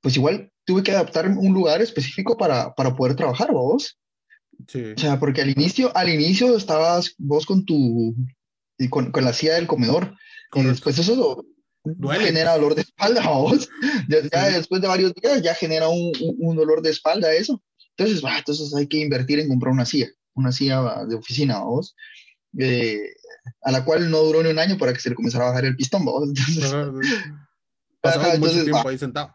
pues igual tuve que adaptar un lugar específico para, para poder trabajar, vos. O sea, porque al inicio, al inicio estabas vos con tu, con, con la silla del comedor. Y después eso genera dolor de espalda vos. (laughs) Ya, después de varios días ya genera un, un, dolor de espalda eso. Entonces, bah, entonces hay que invertir en comprar una silla, una silla de oficina vos. Eh, a la cual no duró ni un año para que se le comenzara a bajar el pistón, vos. (laughs) Pasaba mucho tiempo ahí sentado.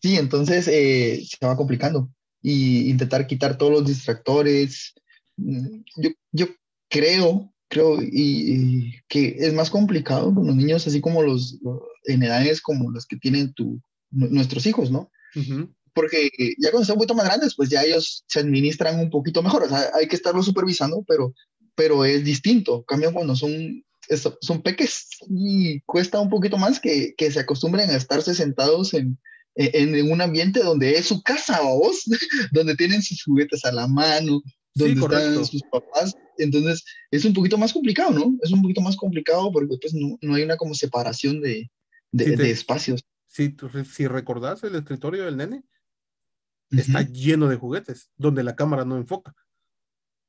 Sí, entonces eh, se va complicando y intentar quitar todos los distractores. Mm, yo, yo creo, creo y, que es más complicado con los niños así como los, en edades como las que tienen tu, nuestros hijos, ¿no? Porque ya cuando están un poquito más grandes, pues ya ellos se administran un poquito mejor. O sea, hay que estarlos supervisando, pero, pero es distinto. Cambio cuando son, son peques y cuesta un poquito más que, que se acostumbren a estarse sentados en, en, un ambiente donde es su casa, vos, (laughs) donde tienen sus juguetes a la mano, donde están sus papás. Entonces, es un poquito más complicado, ¿no? Es un poquito más complicado porque pues no, no hay una como separación de, de, espacios. Si, si recordás el escritorio del nene, está lleno de juguetes, donde la cámara no enfoca.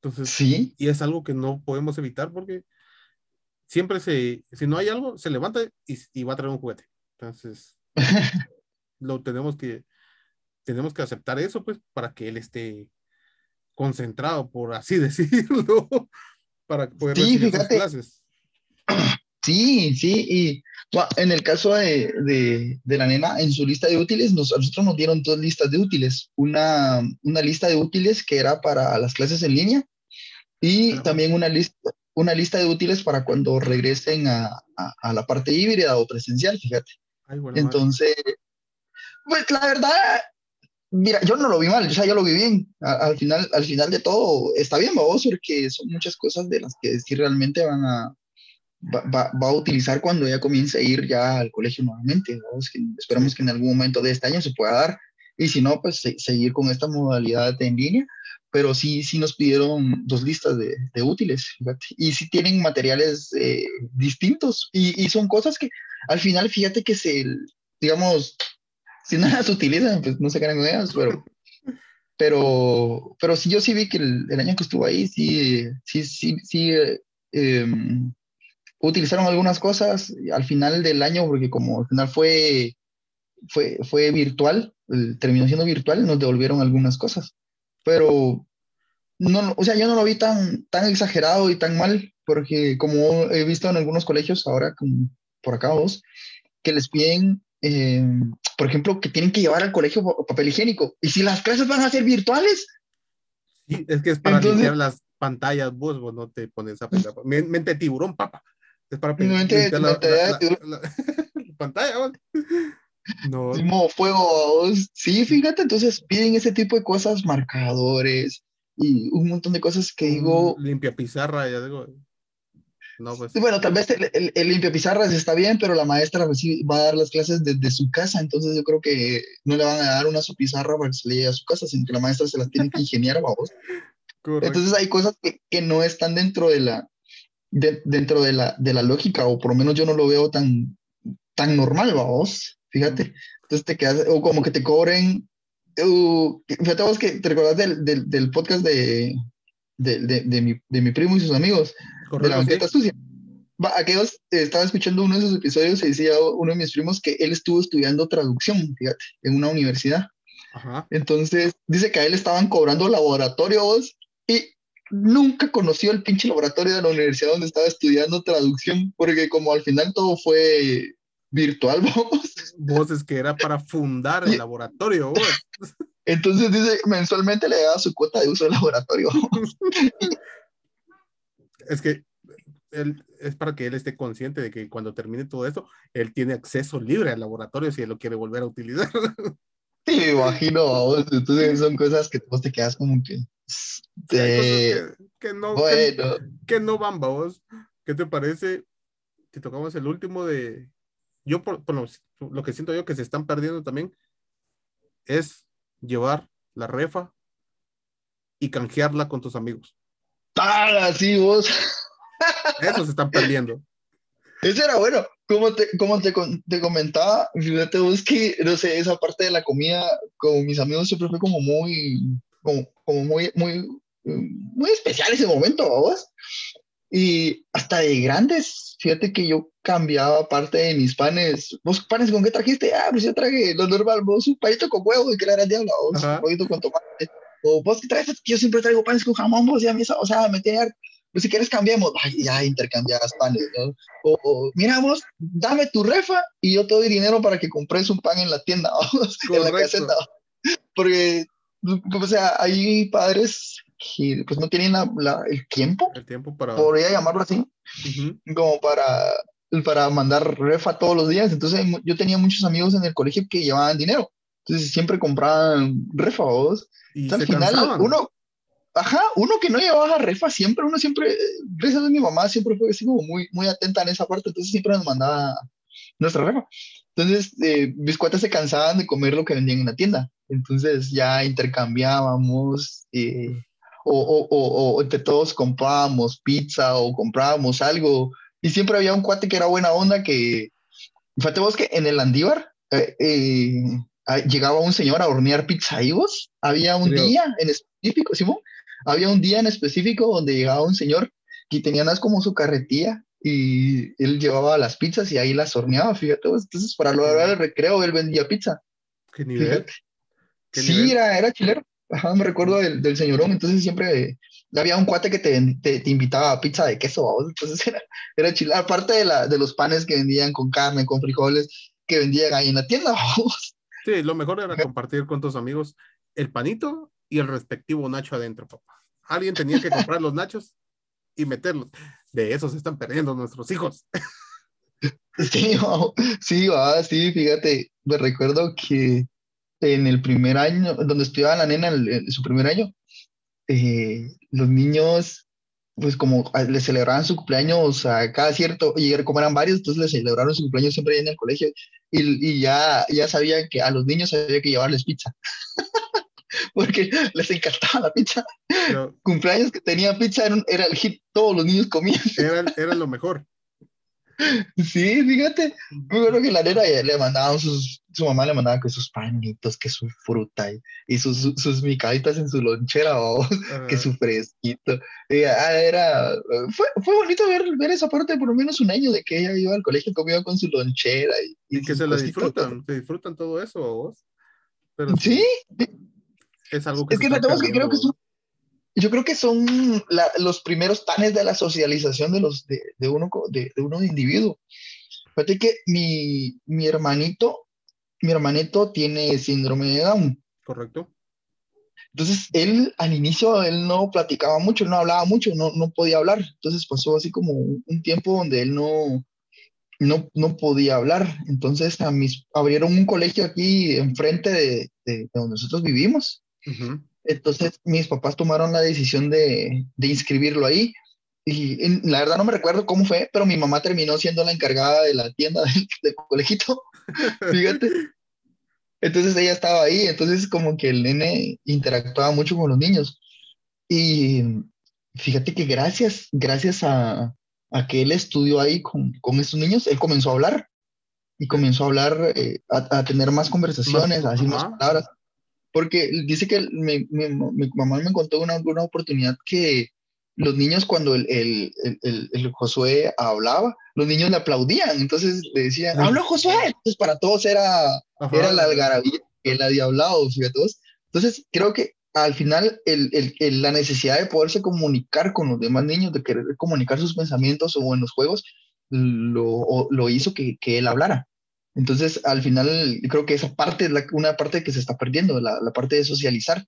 Entonces, sí. Y es algo que no podemos evitar porque siempre se, si no hay algo, se levanta y, y va a traer un juguete. Entonces, (laughs) lo tenemos que, tenemos que aceptar eso, pues, para que él esté concentrado, por así (laughs) decirlo, para poder sí, recibir sus clases. (clears throat) Sí, sí, y en el caso de, de, la nena, en su lista de útiles, nos, a nosotros nos dieron dos listas de útiles. Una, una lista de útiles que era para las clases en línea y también una lista, una lista de útiles para cuando regresen a, a, la parte híbrida o presencial, fíjate. Entonces, pues la verdad, mira, yo no lo vi mal, o sea, yo lo vi bien. al, final, al final de todo, está bien, vamos, porque son muchas cosas de las que sí realmente van a, va, va, a utilizar cuando ella comience a ir ya al colegio nuevamente. Vamos, que esperamos que en algún momento de este año se pueda dar. Y si no, pues seguir con esta modalidad en línea. Pero sí, sí nos pidieron dos listas de, de útiles. Fíjate. Y sí tienen materiales eh, distintos. Y, y, son cosas que al final, fíjate que se, digamos, si no las utilizan, pues no se quedan con ellas, pero, pero, pero sí, yo sí vi que el, el año que estuvo ahí, sí, sí, sí, sí, eh, utilizaron algunas cosas al final del año, porque como al final fue, fue, fue virtual, terminó siendo virtual, nos devolvieron algunas cosas, pero no, o sea, yo no lo vi tan, tan exagerado y tan mal, porque como he visto en algunos colegios ahora, como por acá vos, que les piden eh, por ejemplo, que tienen que llevar al colegio papel higiénico. ¿Y si las clases van a ser virtuales? Sí, es que es para limpiar las pantallas, vos, vos no te pones a pensar. Mente tiburón, papá. Es para mente, la, la, (laughs) pantalla, vos. No. Como fuego, sí, fíjate, entonces piden ese tipo de cosas, marcadores y un montón de cosas que digo. Limpia pizarra, ya digo. Pues. Bueno, tal vez el, el, limpio pizarras está bien, pero la maestra va a dar las clases desde su casa, entonces yo creo que no le van a dar una su pizarra para que se le llegue a su casa, sino que la maestra se las tiene que ingeniar, vamos. Entonces hay cosas que, que, no están dentro de la, dentro de la, de la lógica, o por lo menos yo no lo veo tan, tan normal, vamos, fíjate. Entonces te quedas, o como que te cobren, uh, fíjate vos que te recordás del, del, del podcast de, de, de, de, mi, de mi primo y sus amigos, de la banqueta sucia. aquellos, estaba escuchando uno de esos episodios y decía uno de mis primos que él estuvo estudiando traducción, fíjate, en una universidad. Entonces, dice que a él estaban cobrando laboratorios y nunca conoció el pinche laboratorio de la universidad donde estaba estudiando traducción, porque como al final todo fue virtual, (laughs) vos. Vos es que era para fundar el laboratorio, vos. (laughs) Entonces dice, mensualmente le daba su cuota de uso del laboratorio. (laughs) es que él, es para que él esté consciente de que cuando termine todo esto, él tiene acceso libre al laboratorio si él lo quiere volver a utilizar. (laughs) Sí, me imagino, vamos. Entonces son cosas que vos te quedas como que. que, no, bueno. que, no van, vamos. ¿Qué te parece si tocamos el último de. Yo, por, lo, lo, que siento yo que se están perdiendo también es llevar la refa y canjearla con tus amigos. ¡Ah, sí, vos! Eso se están perdiendo. Eso era bueno. Como te, como te, te, comentaba, fíjate vos que, no sé, esa parte de la comida, con mis amigos siempre fue como muy, como, como muy, muy, muy especial ese momento, vos. Y hasta de grandes, fíjate que yo cambiaba parte de mis panes. ¿Vos panes con qué trajiste? Ah, pues yo traje lo normal, vos un palito con huevo y que era diablo, vos un poquito con tomate. O vos qué traes, yo siempre traigo panes con jamón, vos ya, o sea, me tiene pues si quieres cambiamos, Ay, ya intercambias panes, ¿no? O, mira vos, dame tu refa y yo te doy dinero para que compres un pan en la tienda, (laughs) en la caseta. Porque, o sea, hay padres que pues no tienen la, el tiempo, el tiempo para... podría llamarlo así, como para, para mandar refa todos los días. Entonces yo tenía muchos amigos en el colegio que llevaban dinero. Entonces siempre compraban refa, vos. Y al final uno, ajá, uno que no llevaba refa siempre, uno siempre, gracias a mi mamá, siempre fue así como muy, muy atenta en esa parte, entonces siempre nos mandaba nuestra refa. Entonces, eh, mis cuatas se cansaban de comer lo que vendían en la tienda, entonces ya intercambiamos, eh, o, o, o, o, entre todos comprábamos pizza o comprábamos algo, y siempre había un cuate que era buena onda que, fíjate vos que en el Andívar, eh, eh llegaba un señor a hornear pizza vos, había un día en específico, Simón, había un día en específico donde llegaba un señor que tenía nada como su carretilla y él llevaba las pizzas y ahí las horneaba, fíjate. Entonces, para lograr el recreo, él vendía pizza. ¿Qué nivel? sí, Era, era chilero. Ajá, me recuerdo del, del señorón. Entonces, siempre había un cuate que te, te, invitaba a pizza de queso. Entonces, era, era chilero. Aparte de, la, de los panes que vendían con carne, con frijoles, que vendían ahí en la tienda. (laughs) Sí, lo mejor era compartir con tus amigos el panito y el respectivo nacho adentro, papá. Alguien tenía que comprar los nachos y meterlos. De eso se están perdiendo nuestros hijos. (laughs) Sí, sí, sí, fíjate, me recuerdo que en el primer año, donde estudiaba la nena, en, su primer año, eh, los niños, pues como le celebraban su cumpleaños a cada cierto, y como eran varios, entonces le celebraron su cumpleaños siempre en el colegio, y, y ya, ya sabían que a los niños había que llevarles pizza. (laughs) porque les encantaba la pizza. Cumpleaños que tenía pizza era, el hit, todos los niños comían. Era, era lo mejor. Sí, fíjate, muy bueno que la nena le mandaban sus, su mamá le mandaba que sus panitos, que su fruta y, sus, sus micaditas en su lonchera, que su fresquito. Ah, era, fue, fue bonito ver, ver esa parte por lo menos un año de que ella iba al colegio, comía con su lonchera. Y, que se la disfrutan, se disfrutan todo eso, vos. Pero, sí, es algo que... Es que, que creo que son, yo creo que son los primeros panes de la socialización de, los, de, de uno, de, de, uno de individuo. Fíjate que mi, mi hermanito, mi hermanito tiene síndrome de Down. Correcto. Entonces, él al inicio, él no platicaba mucho, no hablaba mucho, no, no podía hablar. Entonces pasó así como un tiempo donde él no, no, no podía hablar. Entonces, a mis, abrieron un colegio aquí enfrente de, de donde nosotros vivimos. Entonces mis papás tomaron la decisión de, de inscribirlo ahí. Y la verdad no me recuerdo cómo fue, pero mi mamá terminó siendo la encargada de la tienda (laughs) del, del colegito. (laughs) Fíjate. Entonces ella estaba ahí, entonces como que el nene interactuaba mucho con los niños. Y fíjate que gracias, gracias a, a que él estudió ahí con, con estos niños, él comenzó a hablar y comenzó a hablar, eh, a, tener más conversaciones, a decir más palabras porque dice que mi, mi, mi, mamá me contó una, una oportunidad que los niños cuando el, el, el, el, Josué hablaba, los niños le aplaudían, entonces le decían, ¡Hablo Josué! Entonces para todos era, era la algarabía que él había hablado, todos. Entonces creo que al final la necesidad de poderse comunicar con los demás niños, de querer comunicar sus pensamientos o en los juegos, lo, lo hizo que, que él hablara. Entonces, al final, creo que esa parte es una parte que se está perdiendo, la, la, parte de socializar,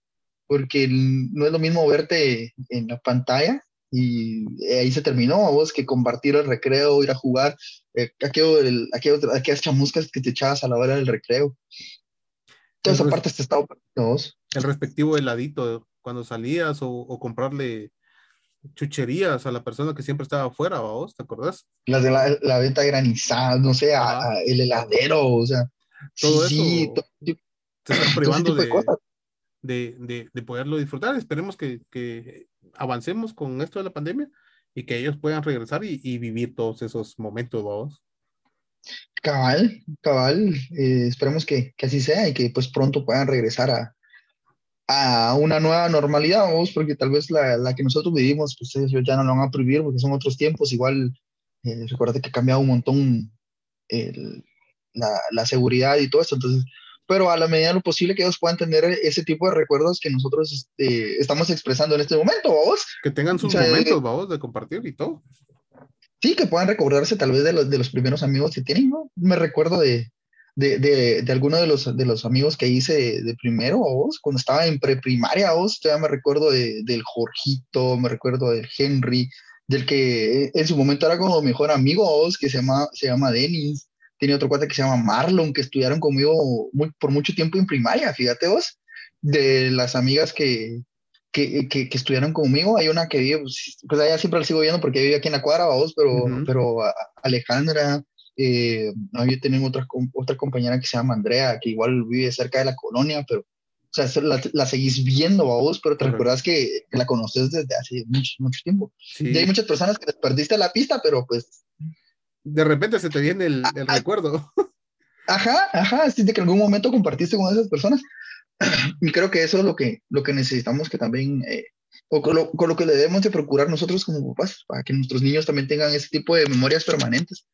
porque no es lo mismo verte en la pantalla y ahí se terminó, a vos que compartir el recreo, ir a jugar, eh, aquellas chamuscas que te echabas a la hora del recreo. Toda esa parte está perdiendo vos. El respectivo heladito cuando salías o, o comprarle chucherías a la persona que siempre estaba afuera, vos, ¿te acordás? Las de la, la venta granizada, no sé, a, el heladero, o sea. Todo sí, eso sí, se está privando de, de, de, de, poderlo disfrutar. Esperemos que, que, avancemos con esto de la pandemia y que ellos puedan regresar y, y vivir todos esos momentos, vos. Cabal, cabal, eh, esperemos que, que, así sea y que pues pronto puedan regresar a, a una nueva normalidad, vamos, porque tal vez la, la, que nosotros vivimos, pues ellos ya no lo van a prohibir porque son otros tiempos, igual, eh, recuerda que ha cambiado un montón el, la, la, seguridad y todo esto, entonces, pero a la medida de lo posible que ellos puedan tener ese tipo de recuerdos que nosotros este, estamos expresando en este momento, vamos. Que tengan sus momentos, vamos, de compartir y todo. Sí, que puedan recordarse tal vez de los, de los primeros amigos que tienen, ¿no? Me recuerdo de, de, de, de alguno de los, de los amigos que hice de, primero, vos, cuando estaba en preprimaria, vos, todavía me recuerdo de, del Jorgito, me recuerdo del Henry, del que en su momento era como mejor amigo, vos, que se llama, se llama Denis, tiene otro cuate que se llama Marlon, que estudiaron conmigo muy, por mucho tiempo en primaria, fíjate vos, de las amigas que, que, que, que, estudiaron conmigo. Hay una que vive, pues, pues allá siempre la sigo viendo porque vive aquí en la cuadra, vos, pero, uh -huh. pero Alejandra, eh, yo tengo otra, otra compañera que se llama Andrea, que igual vive cerca de la colonia, pero o sea, la, la seguís viendo a vos, pero te Correcto. recuerdas que, la conoces desde hace mucho, mucho tiempo. Sí. Y hay muchas personas que les perdiste la pista, pero pues... De repente se te viene el, el ah, recuerdo. Ajá, ajá, así de que en algún momento compartiste con esas personas. Y creo que eso es lo que, lo que necesitamos que también, eh, o con lo, con lo, que le debemos de procurar nosotros como papás, para que nuestros niños también tengan ese tipo de memorias permanentes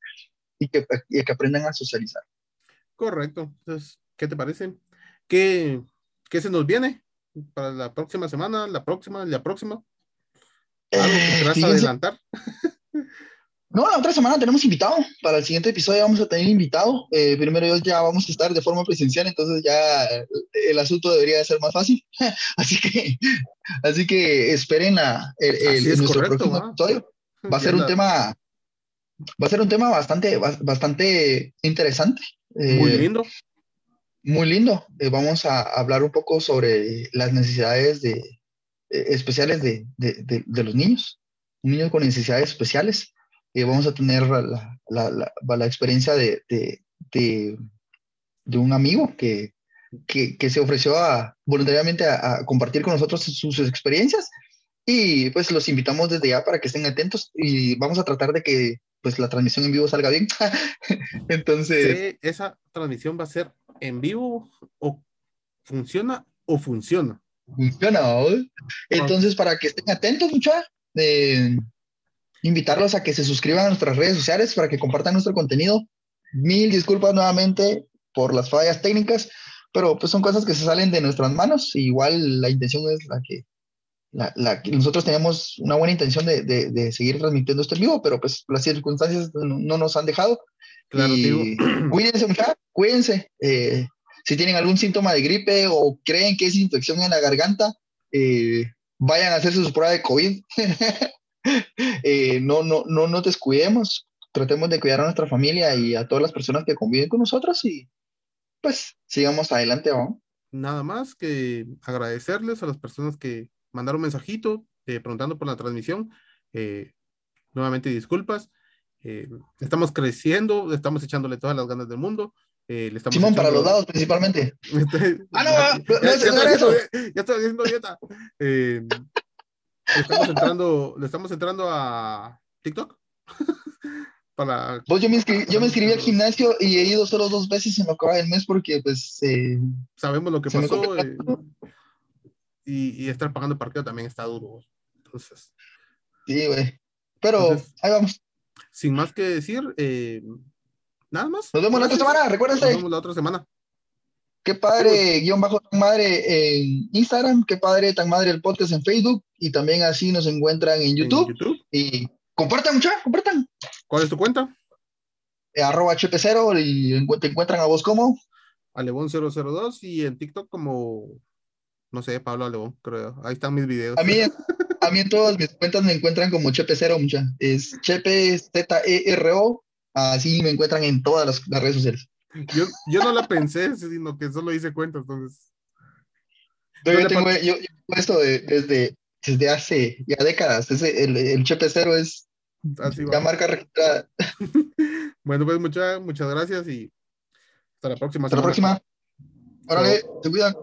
y que, y que aprendan a socializar. Correcto. Entonces, ¿qué te parece? ¿Qué, ¿Qué se nos viene para la próxima semana, la próxima, la próxima? ¿Algo que a adelantar? (laughs) No, la otra semana tenemos invitado. Para el siguiente episodio vamos a tener invitado. Eh, primero ya vamos a estar de forma presencial, entonces ya el asunto debería ser más fácil. (laughs) así que, así que esperen la, el, el, nuestro correcto, próximo episodio. Va a ser un tema, va a ser un tema bastante, bastante interesante. Muy eh, lindo. Muy lindo. Eh, vamos a hablar un poco sobre las necesidades de, eh, especiales de, de, de, los niños. Un niño con necesidades especiales. Vamos a tener la, la, la, la experiencia de, un amigo que, que, que, se ofreció a, voluntariamente a, a compartir con nosotros sus, sus, experiencias y pues los invitamos desde ya para que estén atentos y vamos a tratar de que pues la transmisión en vivo salga bien. (laughs) Entonces... Sí, esa transmisión va a ser en vivo o funciona o funciona. Funciona, ¿no? Entonces, para que estén atentos, mucha, eh, invitarlos a que se suscriban a nuestras redes sociales para que compartan nuestro contenido. Mil disculpas nuevamente por las fallas técnicas, pero pues son cosas que se salen de nuestras manos. igual la intención es la que, la, la, nosotros tenemos una buena intención de, de, de, seguir transmitiendo esto en vivo, pero pues las circunstancias no, no nos han dejado. Claro, y (clears throat) cuídense, muchachos, cuídense. Eh, si tienen algún síntoma de gripe o creen que es infección en la garganta, eh, vayan a hacerse su prueba de COVID. (laughs) eh, no, no, no nos descuidemos. Tratemos de cuidar a nuestra familia y a todas las personas que conviven con nosotros y pues sigamos adelante. ¿no? Nada más que agradecerles a las personas que mandaron un mensajito eh, preguntando por la transmisión. Eh, nuevamente disculpas. Eh, estamos creciendo, estamos echándole todas las ganas del mundo. Eh, le estamos Simón, echando... para los dados principalmente. (laughs) ah, no, ya, no, ya, ya, no era eso. Ya estoy haciendo dieta. (laughs) Eh, estamos entrando, le estamos entrando a TikTok. (laughs) para... Pues yo me, inscribí, yo me inscribí al gimnasio y he ido solo dos veces en lo que va del mes porque pues... Sabemos lo que pasó y, y, estar pagando partido también está duro. Entonces... Sí, güey. Pero Entonces, ahí vamos sin más que decir, eh, nada más. Nos vemos la otra semana, recuérdense. Nos vemos la otra semana. Qué padre, guion bajo tan madre en Instagram, qué padre tan madre el podcast en Facebook y también así nos encuentran en YouTube. ¿En YouTube? Y compartan mucha, compartan. ¿Cuál es tu cuenta? Eh, arroba HP0 y te encuentran a vos como Alebón002 y en TikTok como no sé, Pablo Alebón, creo. Ahí están mis videos. A mí, (laughs) a mí en todas mis cuentas me encuentran como Chepe0, mucha. Es Chepe Z-E-R-O. Así me encuentran en todas las, las, redes sociales. Yo, yo no la pensé, sino que solo hice cuentas, entonces. Yo, yo tengo, yo, yo esto de, desde, desde hace ya décadas. Ese, el, el Chepe0 es Así ya marca registrada. (laughs) bueno, pues muchas, muchas gracias y hasta la próxima. Hasta semana. la próxima. Órale, te cuidan.